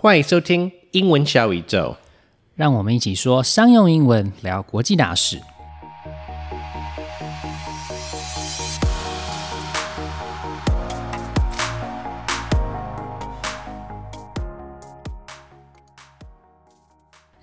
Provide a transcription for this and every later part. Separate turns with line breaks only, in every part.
欢迎收听英文小宇宙。
让我们一起说商用英文，聊国际大事。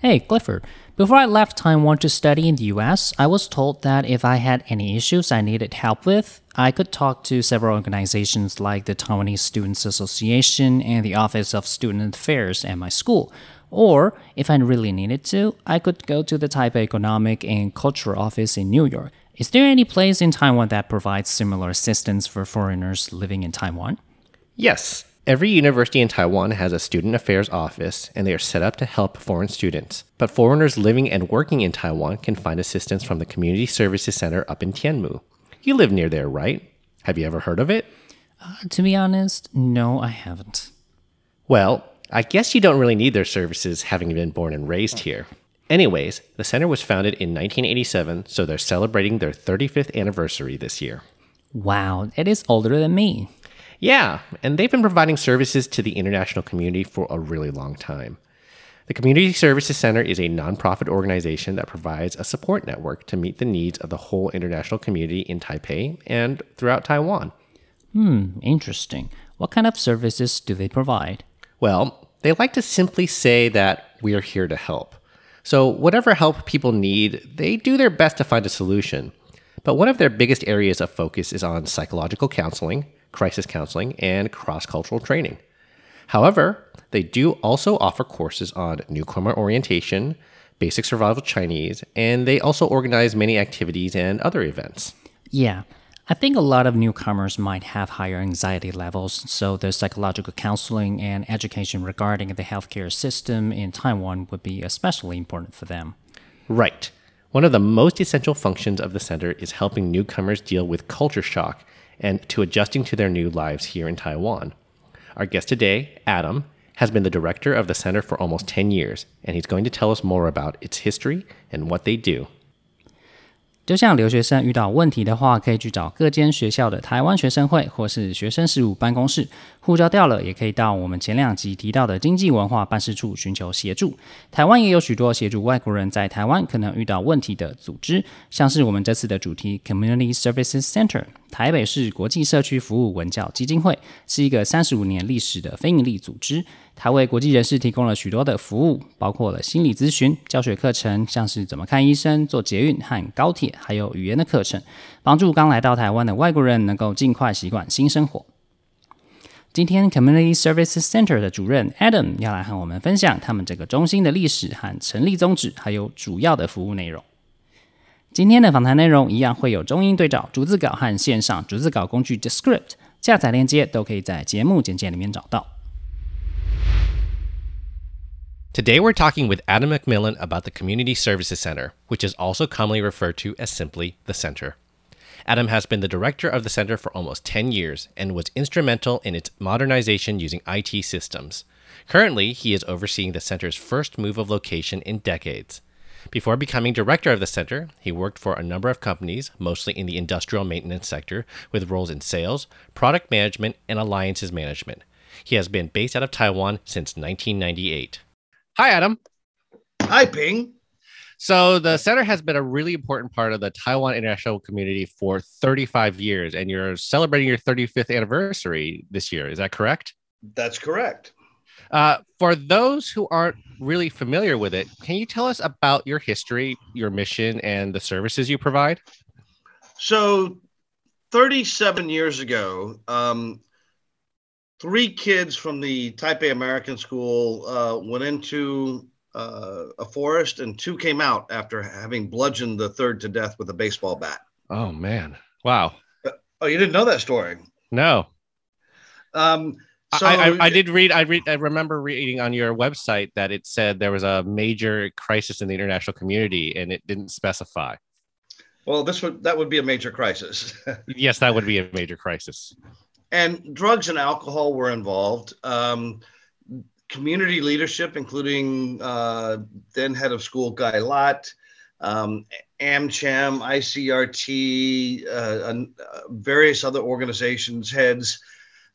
Hey, Clifford. Before I left Taiwan to study in the US, I was told that if I had any issues I needed help with, I could talk to several organizations like the Taiwanese Students Association and the Office of Student Affairs at my school. Or, if I really needed to, I could go to the Taipei Economic and Cultural Office in New York. Is there any place in Taiwan that provides similar assistance for foreigners living in Taiwan?
Yes, Every university in Taiwan has a student affairs office, and they are set up to help foreign students. But foreigners living and working in Taiwan can find assistance from the Community Services Center up in Tianmu. You live near there, right? Have you ever heard of it?
Uh, to be honest, no, I haven't.
Well, I guess you don't really need their services having been born and raised here. Anyways, the center was founded in 1987, so they're celebrating their 35th anniversary this year.
Wow, it is older than me.
Yeah, and they've been providing services to the international community for a really long time. The Community Services Center is a nonprofit organization that provides a support network to meet the needs of the whole international community in Taipei and throughout Taiwan.
Hmm, interesting. What kind of services do they provide?
Well, they like to simply say that we are here to help. So, whatever help people need, they do their best to find a solution. But one of their biggest areas of focus is on psychological counseling, crisis counseling, and cross cultural training. However, they do also offer courses on newcomer orientation, basic survival Chinese, and they also organize many activities and other events.
Yeah, I think a lot of newcomers might have higher anxiety levels, so the psychological counseling and education regarding the healthcare system in Taiwan would be especially important for them.
Right. One of the most essential functions of the center is helping newcomers deal with culture shock and to adjusting to their new lives here in Taiwan. Our guest today, Adam, has been the director of the center for almost 10 years, and he's going to tell us more about its history and what they do.
就像留学生遇到问题的话，可以去找各间学校的台湾学生会或是学生事务办公室。护照掉了，也可以到我们前两集提到的经济文化办事处寻求协助。台湾也有许多协助外国人在台湾可能遇到问题的组织，像是我们这次的主题 Community Services Center。 台北市国际社区服务文教基金会是一个三十五年历史的非营利组织，它为国际人士提供了许多的服务，包括了心理咨询、教学课程，像是怎么看医生、坐捷运和高铁，还有语言的课程，帮助刚来到台湾的外国人能够尽快习惯新生活。今天 Community Services Center 的主任 Adam 要来和我们分享他们这个中心的历史和成立宗旨，还有主要的服务内容。今天的访谈内容一样会有中英对照、逐字稿和线上逐字稿工具 Descript 下载链接，都可以在节目简介里面找到。
Today we're talking with Adam McMillan about the Community Services Center, which is also commonly referred to as simply the Center. Adam has been the director of the center for almost 10 years and was instrumental in its modernization using IT systems. Currently, he is overseeing the center's first move of location in decades. Before becoming director of the center, he worked for a number of companies, mostly in the industrial maintenance sector, with roles in sales, product management, and alliances management. He has been based out of Taiwan since 1998. Hi, Adam.
Hi, Ping.
So, the center has been a really important part of the Taiwan international community for 35 years, and you're celebrating your 35th anniversary this year. Is that correct?
That's correct.
Uh, for those who aren't really familiar with it, can you tell us about your history, your mission, and the services you provide?
So, 37 years ago, um, three kids from the Taipei American School uh, went into uh, a forest, and two came out after having bludgeoned the third to death with a baseball bat.
Oh, man. Wow.
Uh, oh, you didn't know that story?
No.
Um, so,
I, I, I, did read. I read. I remember reading on your website that it said there was a major crisis in the international community, and it didn't specify.
Well, this would that would be a major crisis.
yes, that would be a major crisis.
And drugs and alcohol were involved. Um, community leadership, including uh, then head of school Guy Lott, um, AmCham, ICRT, uh, uh, various other organizations heads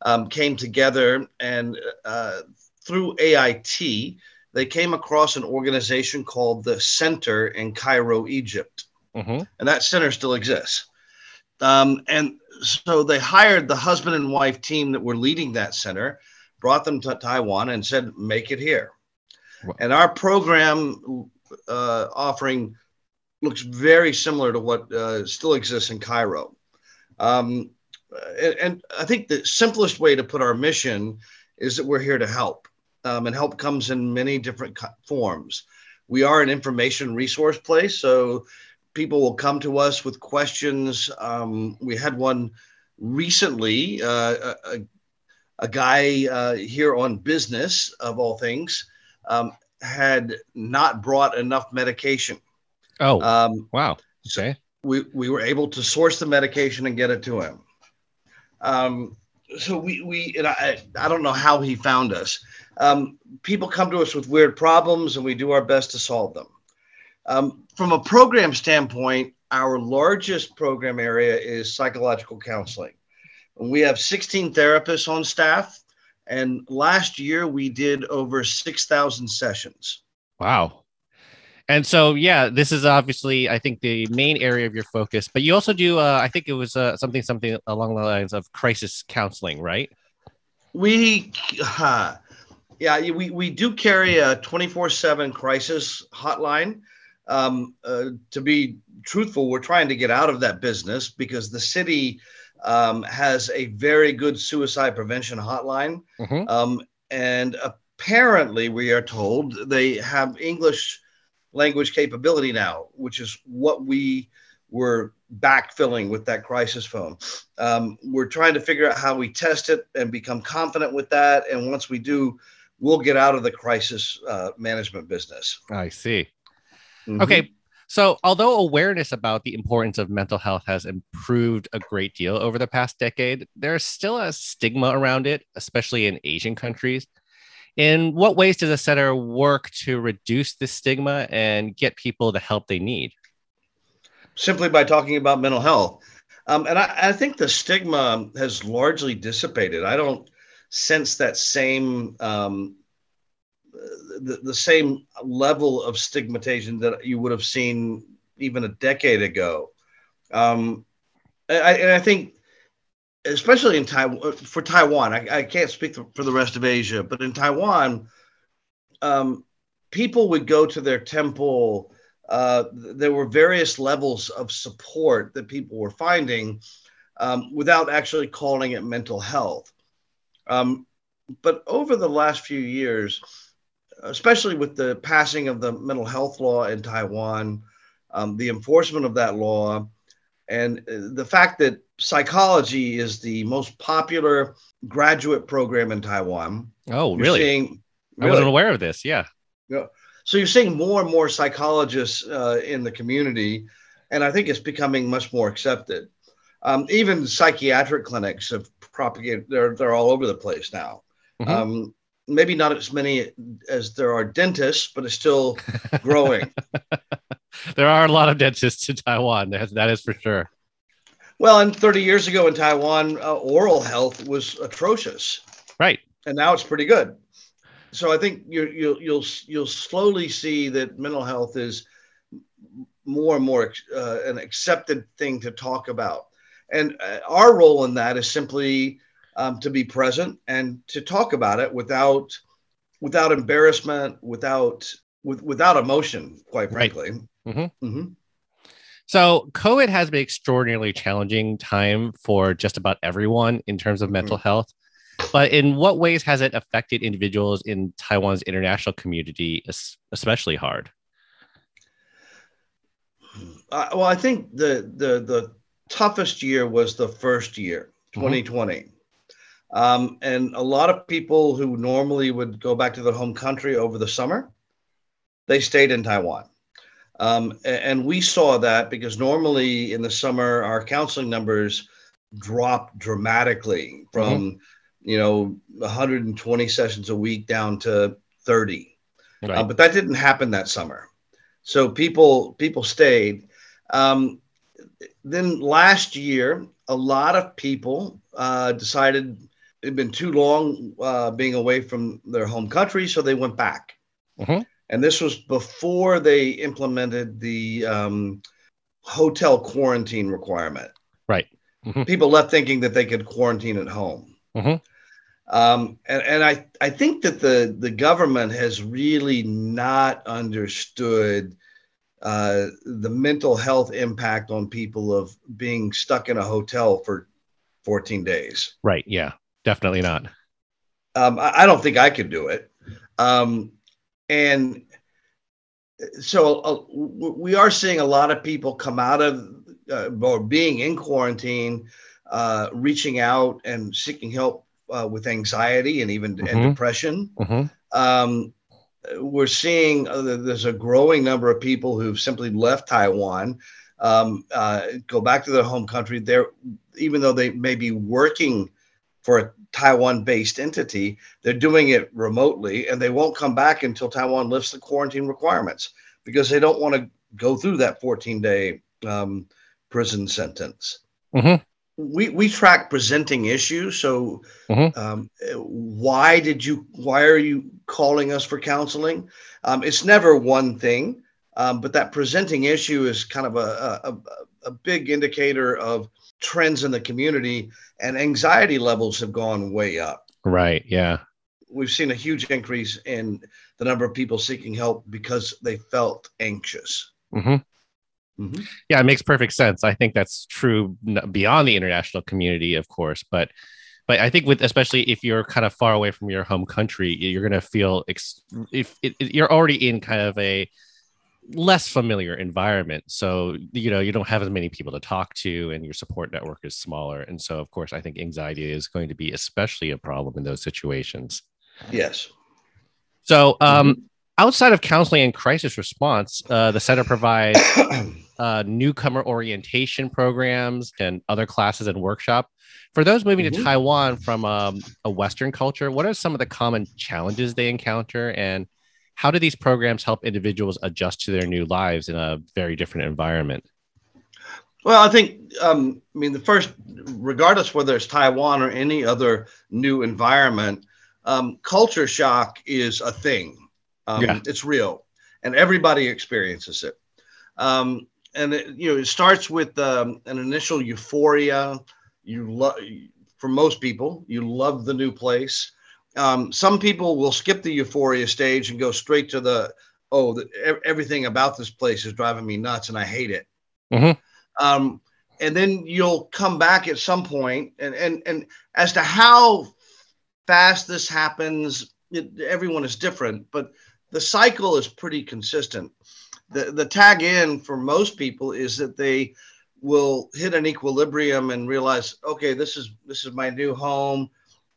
um, came together and uh, through AIT, they came across an organization called the Center in Cairo, Egypt. Mm-hmm. And that center still exists. Um, and so they hired the husband and wife team that were leading that center, brought them to Taiwan, and said, make it here. Wow. And our program uh, offering looks very similar to what uh, still exists in Cairo. Um, and, and, I think the simplest way to put our mission is that we're here to help. Um, and help comes in many different forms. We are an information resource place, so people will come to us with questions. Um, we had one recently, uh, a, a, guy uh, here on business, of all things, um, had not brought enough medication.
Oh, um, wow. Okay.
We, we were able to source the medication and get it to him. Um, so we, we and I, I don't know how he found us. Um, people come to us with weird problems and we do our best to solve them. Um, from a program standpoint, our largest program area is psychological counseling. We have 16 therapists on staff, and last year we did over 6,000 sessions.
Wow. And so, yeah, this is obviously, I think, the main area of your focus. But you also do, uh, I think it was uh, something, something along the lines of crisis counseling, right?
We, uh, yeah, we, we do carry a 24 7 crisis hotline. Um, uh, to be truthful, we're trying to get out of that business because the city um, has a very good suicide prevention hotline. Mm-hmm. Um, and apparently, we are told they have English language capability now, which is what we were backfilling with that crisis phone. Um, we're trying to figure out how we test it and become confident with that. And once we do, we'll get out of the crisis uh, management business.
I see. Mm-hmm. Okay. So, although awareness about the importance of mental health has improved a great deal over the past decade, there's still a stigma around it, especially in Asian countries. In what ways does the center work to reduce the stigma and get people the help they need?
Simply by talking about mental health. Um, and I, I, think the stigma has largely dissipated. I don't sense that same um, the, the same level of stigmatization that you would have seen even a decade ago. Um, I, and I think, especially in Taiwan, for Taiwan, I, I can't speak for the rest of Asia, but in Taiwan, um, people would go to their temple. Uh, there were various levels of support that people were finding um, without actually calling it mental health. Um, but over the last few years, especially with the passing of the mental health law in Taiwan, um, the enforcement of that law, and uh, the fact that psychology is the most popular graduate program in Taiwan.
Oh, really? Seeing, really? I wasn't aware of this. Yeah.
Yeah. So you're seeing more and more psychologists uh, in the community, and I think it's becoming much more accepted. Um, even psychiatric clinics have propagated; they're they're all over the place now. Mm-hmm. Um, maybe not as many as there are dentists, but it's still growing.
There are a lot of dentists in Taiwan. That is for sure.
Well, and 30 years ago in Taiwan, uh, oral health was atrocious.
Right.
And now it's pretty good. So I think you you'll you'll you'll slowly see that mental health is more and more uh, an accepted thing to talk about. And uh, our role in that is simply um, to be present and to talk about it without without embarrassment, without with, without emotion, quite frankly. Right. Mm-hmm. Mm-hmm.
So, COVID has been extraordinarily challenging time for just about everyone in terms of mm-hmm. mental health. But in what ways has it affected individuals in Taiwan's international community, especially hard?
Uh, well, I think the the the toughest year was the first year, 2020. Mm-hmm. Um, and a lot of people who normally would go back to their home country over the summer, they stayed in Taiwan. Um, and we saw that because normally in the summer, our counseling numbers drop dramatically from, mm-hmm. you know, 120 sessions a week down to 30. Right. Uh, but that didn't happen that summer. So people people stayed. Um, then last year, a lot of people uh, decided it'd been too long uh, being away from their home country, so they went back.
Mhm.
And this was before they implemented the um, hotel quarantine requirement.
Right. Mhm.
People left thinking that they could quarantine at home.
Mhm.
Um, and and I, I think that the, the government has really not understood uh, the mental health impact on people of being stuck in a hotel for 14 days.
Right. Yeah. Definitely not.
Um, I, I don't think I could do it. Um, and so uh, we are seeing a lot of people come out of uh, or being in quarantine, uh, reaching out and seeking help uh, with anxiety and even and
Mhm.
depression.
Mhm.
Um, we're seeing uh, that there's a growing number of people who've simply left Taiwan, um, uh, go back to their home country. They're even though they may be working for a Taiwan-based entity, they're doing it remotely, and they won't come back until Taiwan lifts the quarantine requirements because they don't want to go through that 14-day um, prison sentence.
Mhm.
We we track presenting issues. So,
Mhm.
um, why did you? Why are you calling us for counseling? Um, it's never one thing, um, but that presenting issue is kind of a, a- a big indicator of trends in the community, and anxiety levels have gone way up.
Right. Yeah.
We've seen a huge increase in the number of people seeking help because they felt anxious.
hmm
Mhm.
Yeah, it makes perfect sense. I think that's true beyond the international community, of course, but but I think with especially if you're kind of far away from your home country, you're going to feel ex- if it, it- you're already in kind of a less familiar environment. So, you know, you don't have as many people to talk to and your support network is smaller. And so, of course, I think anxiety is going to be especially a problem in those situations.
Yes.
So, um, outside of counseling and crisis response, uh, the center provides uh, newcomer orientation programs and other classes and workshop. For those moving to
Mhm.
Taiwan from um, a Western culture, what are some of the common challenges they encounter, and how do these programs help individuals adjust to their new lives in a very different environment?
Well, I think, um, I mean, the first, regardless whether it's Taiwan or any other new environment, um, culture shock is a thing. Um,
Yeah.
It's real, and everybody experiences it. Um, and it, you know, it starts with um, an initial euphoria. You love, for most people, you love the new place. Um, some people will skip the euphoria stage and go straight to the, oh, the, everything about this place is driving me nuts, and I hate it. Um, and then you'll come back at some point and and and as to how fast this happens it, everyone is different but the cycle is pretty consistent. The the tag in for most people is that they will hit an equilibrium and realize okay this is this is my new home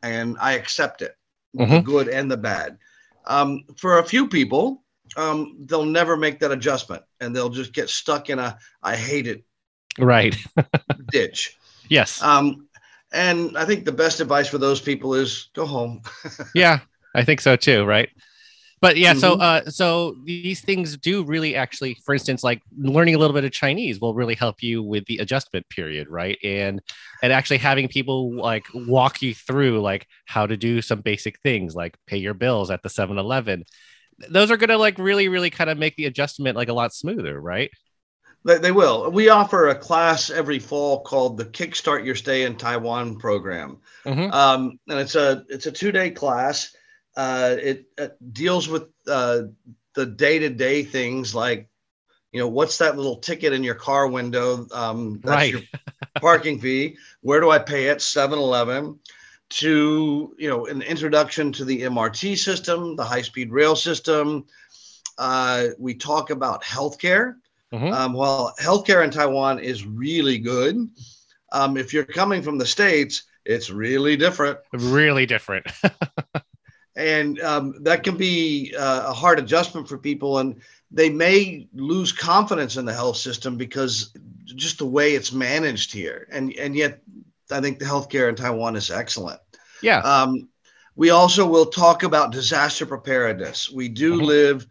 and i accept it the
Mhm.
good and the bad um, for a few people um, they'll never make that adjustment and they'll just get stuck in a i hate it
Right.
ditch.
Yes.
Um, and I think the best advice for those people is go home.
yeah, I think so too. Right. But yeah, so
Mhm.
uh, so these things do really actually, for instance, like learning a little bit of Chinese will really help you with the adjustment period, right? And and actually having people like walk you through like how to do some basic things, like pay your bills at the 7-Eleven. Those are gonna like really, really kind of make the adjustment like a lot smoother, right?
They, they will. We offer a class every fall called the Kickstart Your Stay in Taiwan program,
Mhm.
um, and it's a it's a two day class. Uh, it, it deals with uh, the day to day things like, you know, what's that little ticket in your car window? Um, that's
Right.
your parking fee. Where do I pay it? 7 Eleven. To, you know, an introduction to the MRT system, the high speed rail system. Uh, we talk about healthcare.
Mhm.
Um, well, healthcare in Taiwan is really good. Um, if you're coming from the States, it's really different.
Really different.
And um, that can be uh, a hard adjustment for people. And they may lose confidence in the health system because just the way it's managed here. And, and yet, I think the healthcare in Taiwan is excellent.
yeah.
Um, we also will talk about disaster preparedness. We do
Mhm.
live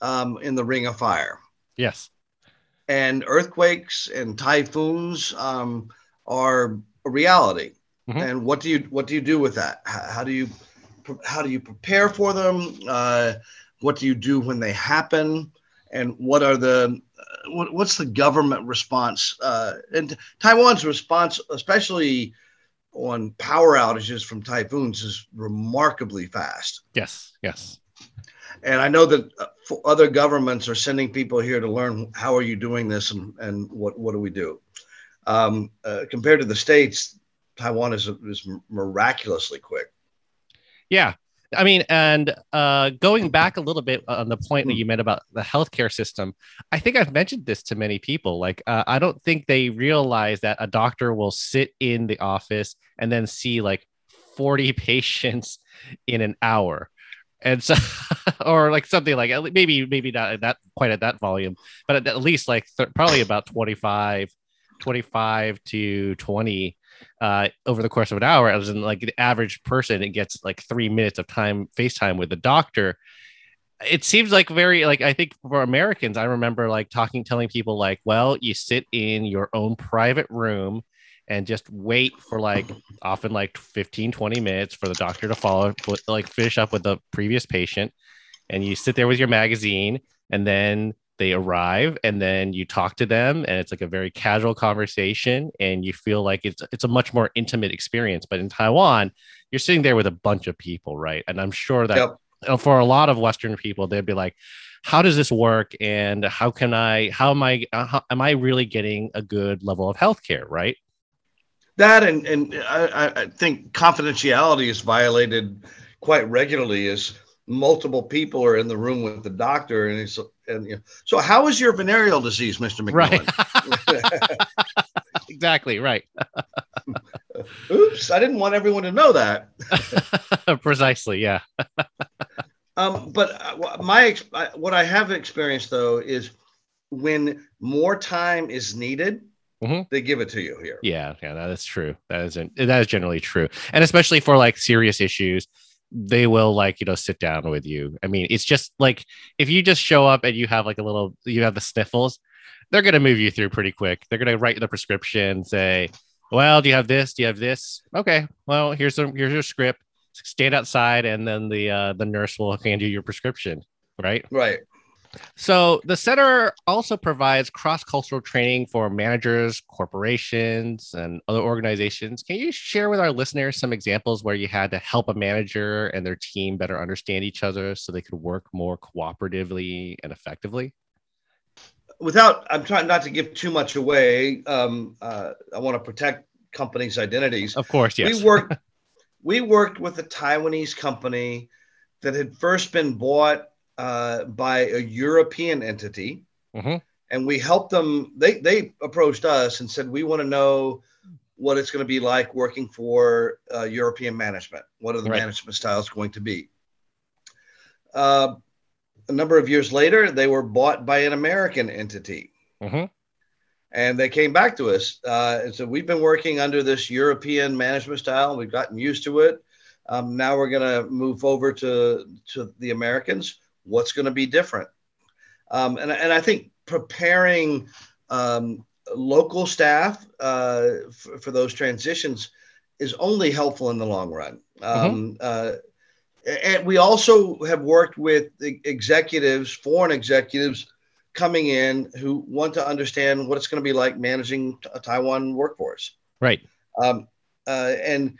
um, in the ring of fire.
yes.
and earthquakes and typhoons um, are a reality. mm-hmm. and what do you what do you do with that? How, how do you how do you prepare for them? Uh, what do you do when they happen? And what are the uh, what, what's the government response? Uh, and Taiwan's response, especially on power outages from typhoons, is remarkably fast.
Yes, yes.
And I know that uh, other governments are sending people here to learn how are you doing this and, and what, what do we do. Um, uh, compared to the states, Taiwan is, is miraculously quick.
Yeah. I mean, and uh, going back a little bit on the point that you made about the healthcare system, I think I've mentioned this to many people. Like, uh, I don't think they realize that a doctor will sit in the office and then see like 40 patients in an hour. And so, or like something like maybe, maybe not that quite at that volume, but at, at least like th- probably about 25, 25 to 20 uh, over the course of an hour, as in like the average person, it gets like three minutes of time FaceTime with the doctor. It seems like very like I think for Americans, I remember like talking, telling people like, well, you sit in your own private room and just wait for like often like 15 20 minutes for the doctor to follow like finish up with the previous patient and you sit there with your magazine and then they arrive and then you talk to them and it's like a very casual conversation and you feel like it's it's a much more intimate experience. But in Taiwan you're sitting there with a bunch of people right? And I'm sure that yep. for a lot of western people they'd be like how does this work? And how can I how am I uh, how, am I really getting a good level of healthcare right?
That and and I, I think confidentiality is violated quite regularly as multiple people are in the room with the doctor and he's and you know, so how is your venereal disease, Mr. McMillan?
Right. exactly right.
Oops, I didn't want everyone to know that.
Precisely, yeah.
um, but uh, my what I have experienced though is when more time is needed, mm-hmm. they give it to you here.
Yeah, yeah, that is true. That isn't that is generally true, and especially for like serious issues they will like you know sit down with you. I mean it's just like if you just show up and you have like a little you have the sniffles they're going to move you through pretty quick. They're going to write the prescription say well do you have this? Do you have this? Okay well here's some here's your script. Stand outside and then the uh the nurse will hand you your prescription right?
Right
so the center also provides cross-cultural training for managers, corporations, and other organizations. Can you share with our listeners some examples where you had to help a manager and their team better understand each other so they could work more cooperatively and effectively?
Without, I'm trying not to give too much away. Um, uh, I want to protect companies' identities.
Of course, yes.
We worked. we worked with a Taiwanese company that had first been bought uh, by a European entity, mm-hmm. and we helped them. They they approached us and said, "We want to know what it's going to be like working for uh, European management. What are the right. management styles going to be?" Uh, a number of years later, they were bought by an American entity. Mm-hmm. And they came back to us uh, and said, We've been working under this European management style. We've gotten used to it. Um, now we're going to move over to, to the Americans what's going to be different. Um, and, and I think preparing um, local staff uh, for, for, those transitions is only helpful in the long run. Um, mm-hmm. uh, and we also have worked with executives, foreign executives coming in who want to understand what it's going to be like managing a Taiwan workforce.
Right.
Um, uh, and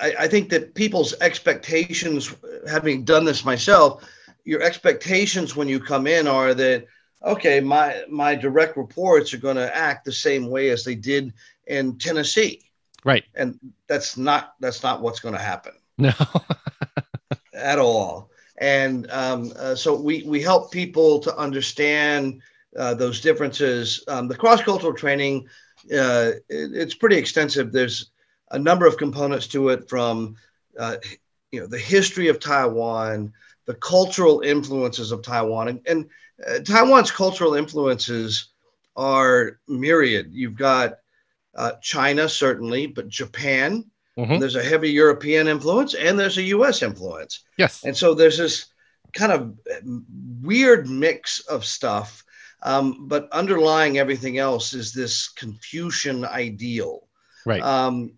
I, I, think that people's expectations, having done this myself, your expectations when you come in are that okay, my my direct reports are going to act the same way as they did in Tennessee.
Right.
And that's not that's not what's going to happen.
No.
at all. And um, uh, so we we help people to understand uh, those differences. Um, the cross cultural training uh, it, it's pretty extensive. There's a number of components to it from uh, you know the history of Taiwan the cultural influences of Taiwan. And, and uh, Taiwan's cultural influences are myriad. You've got uh, China, certainly, but Japan. Mm-hmm. There's a heavy European influence and there's a US influence.
Yes.
And so there's this kind of weird mix of stuff. Um, but underlying everything else is this Confucian ideal.
Right.
Um,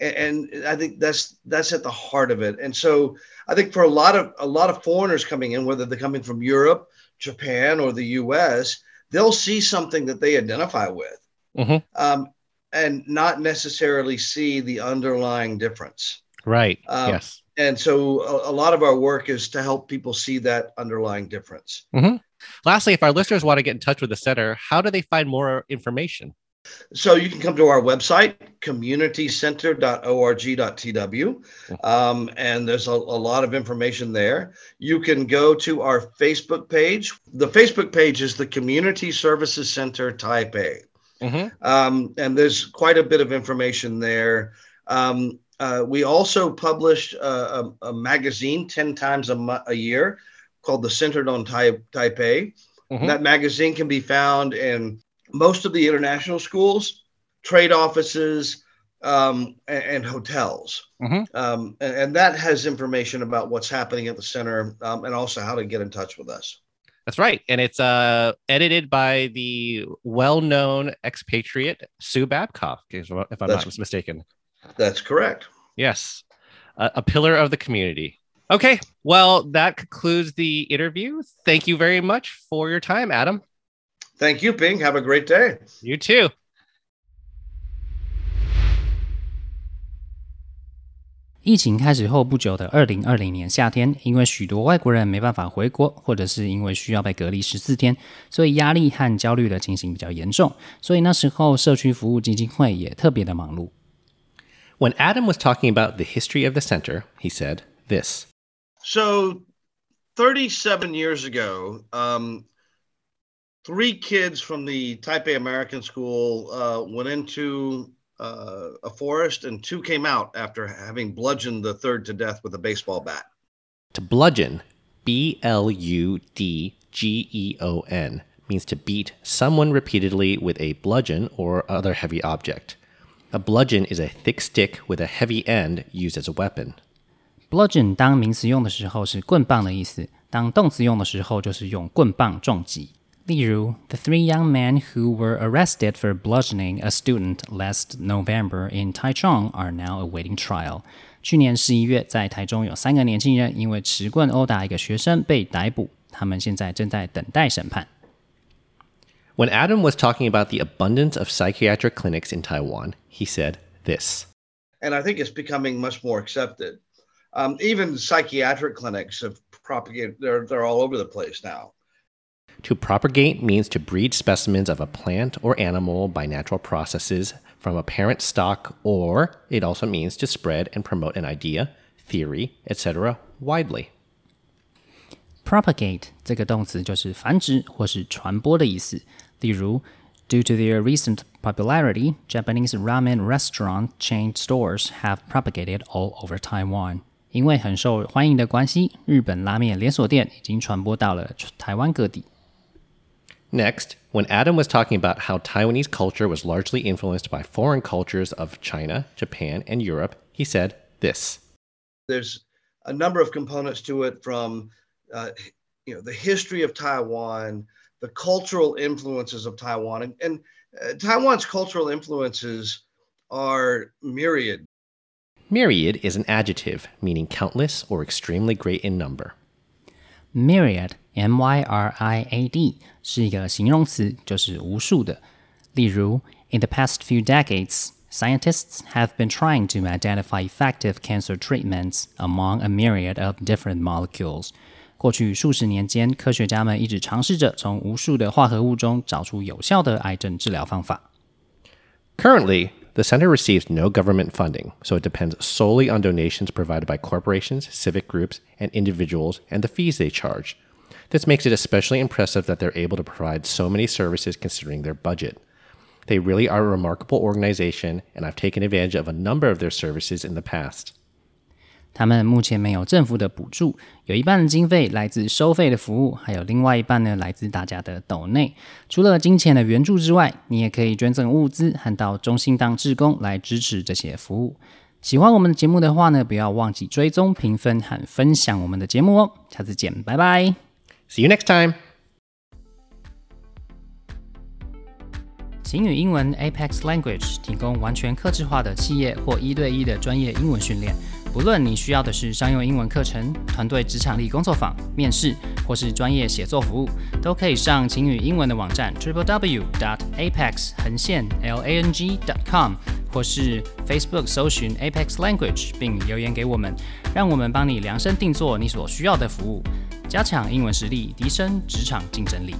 and, and I think that's that's at the heart of it. And so I think for a lot of a lot of foreigners coming in, whether they're coming from Europe, Japan, or the U.S., they'll see something that they identify with,
Mm-hmm.
um, and not necessarily see the underlying difference.
Right.
Um,
yes.
And so a, a lot of our work is to help people see that underlying difference.
Lastly, if our listeners want to get in touch with the center, how do they find more information?
So you can come to our website, communitycenter.org.tw, um, and there's a, a lot of information there. You can go to our Facebook page. The Facebook page is the Community Services Center Taipei,
Mm-hmm.
um, and there's quite a bit of information there. Um, uh, we also publish a, a, a magazine 10 times a, mo- a year called the Centered on tai- Taipei.
Mhm.
That magazine can be found in most of the international schools, trade offices, um, and, and hotels.
Mhm.
Um, and, and that has information about what's happening at the center um, and also how to get in touch with us.
That's right. And it's uh, edited by the well known expatriate Sue Babcock, if I'm
That's-
not mistaken.
That's correct.
Yes, a, a pillar of the community. Okay, well, that concludes the interview. Thank you very much for your time, Adam.
Thank you, Ping. Have a great day.
You too.
疫情开始后不久的二零二零年夏天，因为许多外国人没办法回国，或者是因为需要被隔离十四天，所以压力和焦虑的情形比较严重。所以那时候社区服务基金会也特别的忙碌。
When Adam was talking about the history of the center, he said this
So, 37 years ago, um, three kids from the Taipei American School uh, went into uh, a forest, and two came out after having bludgeoned the third to death with a baseball bat.
to bludgeon, B L U D G E O N, means to beat someone repeatedly with a bludgeon or other heavy object. A bludgeon is a thick stick with a heavy end used as a weapon.
Bludgeon 当名词用的时候是棍棒的意思，当动词用的时候就是用棍棒重击。 例如，The three young men who were arrested for bludgeoning a student last November in Taichung are now awaiting trial。去年十一月，在台中有三个年轻人因为持棍殴打一个学生被逮捕，他们现在正在等待审判。
When Adam was talking about the abundance of psychiatric clinics in Taiwan, he said this
And I think it's becoming much more accepted. Um, even psychiatric clinics have propagated, they're, they're all over the place now.
To propagate means to breed specimens of a plant or animal by natural processes from a parent stock, or it also means to spread and promote an idea, theory, etc. widely.
Propagate 这个动词就是繁殖或是传播的意思。例如，Due to their recent popularity, Japanese ramen restaurant chain stores have propagated all over Taiwan。因为很受欢迎的关系，日本拉面连锁店已经传播到了台湾各地。
Next, when Adam was talking about how Taiwanese culture was largely influenced by foreign cultures of China, Japan, and Europe, he said this
there's a number of components to it from uh, you know the history of taiwan the cultural influences of taiwan and, and uh, taiwan's cultural influences are myriad
Myriad is an adjective meaning countless or extremely great in number.
Myriad, M-Y-R-I-A-D 是一个形容词，就是无数的。例如，In the past few decades, scientists have been trying to identify effective cancer treatments among a myriad of different molecules. 过去数十年间，科学家们一直尝试着从无数的化合物中找出有效的癌症治疗方法。
Currently, the center receives no government funding, so it depends solely on donations provided by corporations, civic groups, and individuals and the fees they charge. This makes it especially impressive that they're able to provide so many services considering their budget. They really are a remarkable organization, and I've taken advantage of a number of their services in the past.
他们目前没有政府的补助，有一半的经费来自收费的服务，还有另外一半呢来自大家的抖内。除了金钱的援助之外，你也可以捐赠物资和到中心当志工来支持这些服务。喜欢我们的节目的话呢，不要忘记追踪、评分和分享我们的节目哦。下次见，拜拜。
See you next time!
晴雨英文 Apex Language 提供完全客制化的企业或一对一的专业英文训练。不论你需要的是商用英文课程、团队职场力工作坊、面试，或是专业写作服务，都可以上晴雨英文的网站 triple w dot apex 横线 l a n g dot com，或是 Facebook 搜寻 Apex Language 并留言给我们，让我们帮你量身定做你所需要的服务，加强英文实力，提升职场竞争力。